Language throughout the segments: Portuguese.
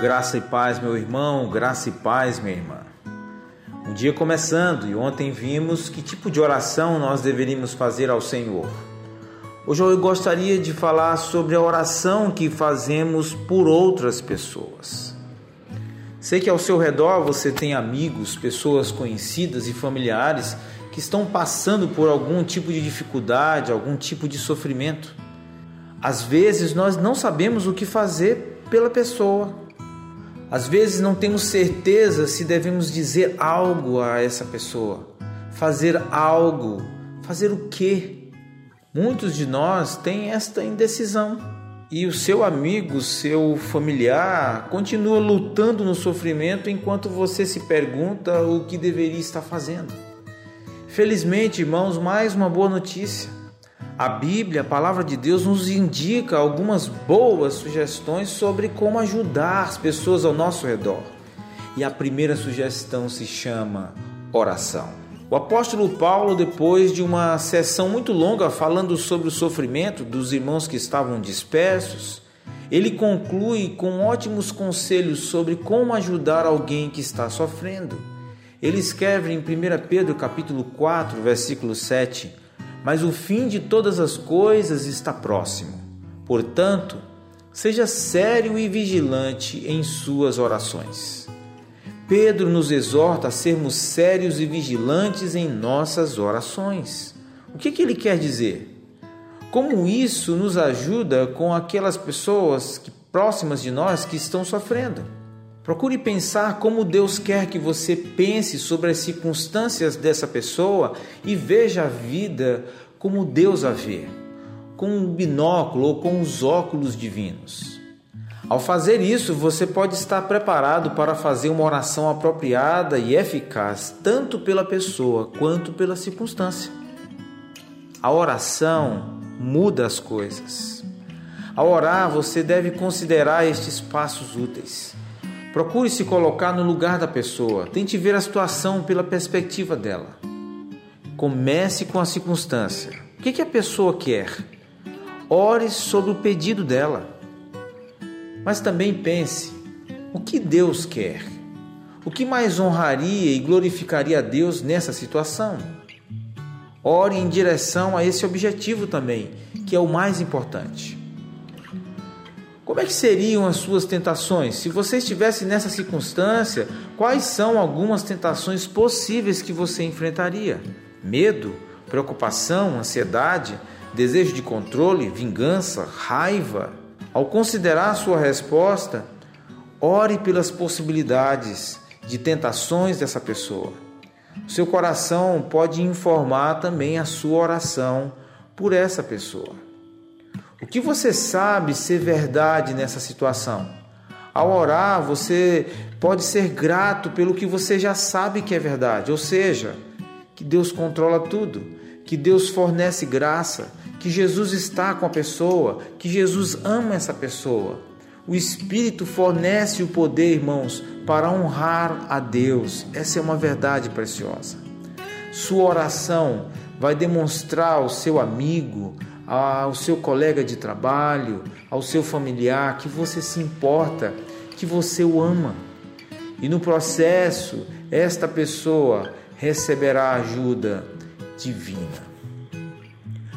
Graça e paz, meu irmão, graça e paz, minha irmã. Um dia começando e ontem vimos que tipo de oração nós deveríamos fazer ao Senhor. Hoje eu gostaria de falar sobre a oração que fazemos por outras pessoas. Sei que ao seu redor você tem amigos, pessoas conhecidas e familiares que estão passando por algum tipo de dificuldade, algum tipo de sofrimento. Às vezes nós não sabemos o que fazer pela pessoa. Às vezes não temos certeza se devemos dizer algo a essa pessoa, fazer algo, fazer o quê? Muitos de nós têm esta indecisão. E o seu amigo, seu familiar, continua lutando no sofrimento enquanto você se pergunta o que deveria estar fazendo. Felizmente, irmãos, mais uma boa notícia. A Bíblia, a palavra de Deus, nos indica algumas boas sugestões sobre como ajudar as pessoas ao nosso redor. E a primeira sugestão se chama oração. O apóstolo Paulo, depois de uma sessão muito longa falando sobre o sofrimento dos irmãos que estavam dispersos, ele conclui com ótimos conselhos sobre como ajudar alguém que está sofrendo. Ele escreve em 1 Pedro capítulo 4, versículo 7: mas o fim de todas as coisas está próximo. Portanto, seja sério e vigilante em suas orações. Pedro nos exorta a sermos sérios e vigilantes em nossas orações. O que, que ele quer dizer? Como isso nos ajuda com aquelas pessoas que, próximas de nós que estão sofrendo? Procure pensar como Deus quer que você pense sobre as circunstâncias dessa pessoa e veja a vida como Deus a vê, com um binóculo ou com os óculos divinos. Ao fazer isso, você pode estar preparado para fazer uma oração apropriada e eficaz, tanto pela pessoa quanto pela circunstância. A oração muda as coisas. Ao orar, você deve considerar estes passos úteis. Procure se colocar no lugar da pessoa, tente ver a situação pela perspectiva dela. Comece com a circunstância. O que, que a pessoa quer? Ore sobre o pedido dela. Mas também pense: o que Deus quer? O que mais honraria e glorificaria a Deus nessa situação? Ore em direção a esse objetivo também, que é o mais importante. Como é que seriam as suas tentações? Se você estivesse nessa circunstância, quais são algumas tentações possíveis que você enfrentaria? Medo, preocupação, ansiedade, desejo de controle, vingança, raiva? Ao considerar a sua resposta, ore pelas possibilidades de tentações dessa pessoa. Seu coração pode informar também a sua oração por essa pessoa. O que você sabe ser verdade nessa situação? Ao orar, você pode ser grato pelo que você já sabe que é verdade, ou seja, que Deus controla tudo, que Deus fornece graça, que Jesus está com a pessoa, que Jesus ama essa pessoa. O Espírito fornece o poder, irmãos, para honrar a Deus. Essa é uma verdade preciosa. Sua oração vai demonstrar ao seu amigo, ao seu colega de trabalho, ao seu familiar, que você se importa, que você o ama. E no processo, esta pessoa receberá ajuda divina.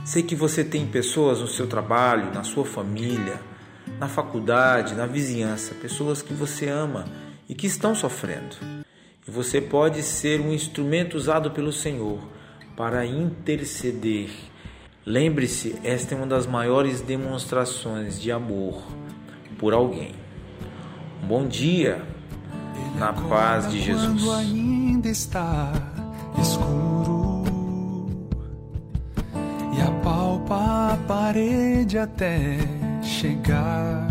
Sei que você tem pessoas no seu trabalho, na sua família, na faculdade, na vizinhança, pessoas que você ama e que estão sofrendo. E você pode ser um instrumento usado pelo Senhor para interceder Lembre-se, esta é uma das maiores demonstrações de amor por alguém. Um bom dia, na paz de Jesus. Quando ainda está escuro e apalpa a parede até chegar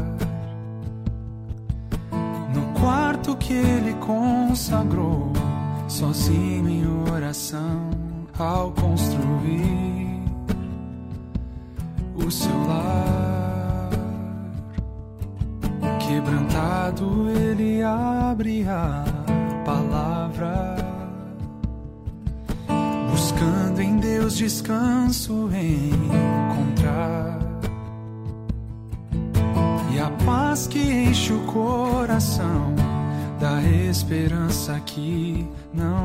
no quarto que ele consagrou, sozinho em oração ao construir seu lar. Quebrantado, ele abre a palavra, buscando em Deus descanso encontrar. E a paz que enche o coração, da esperança que não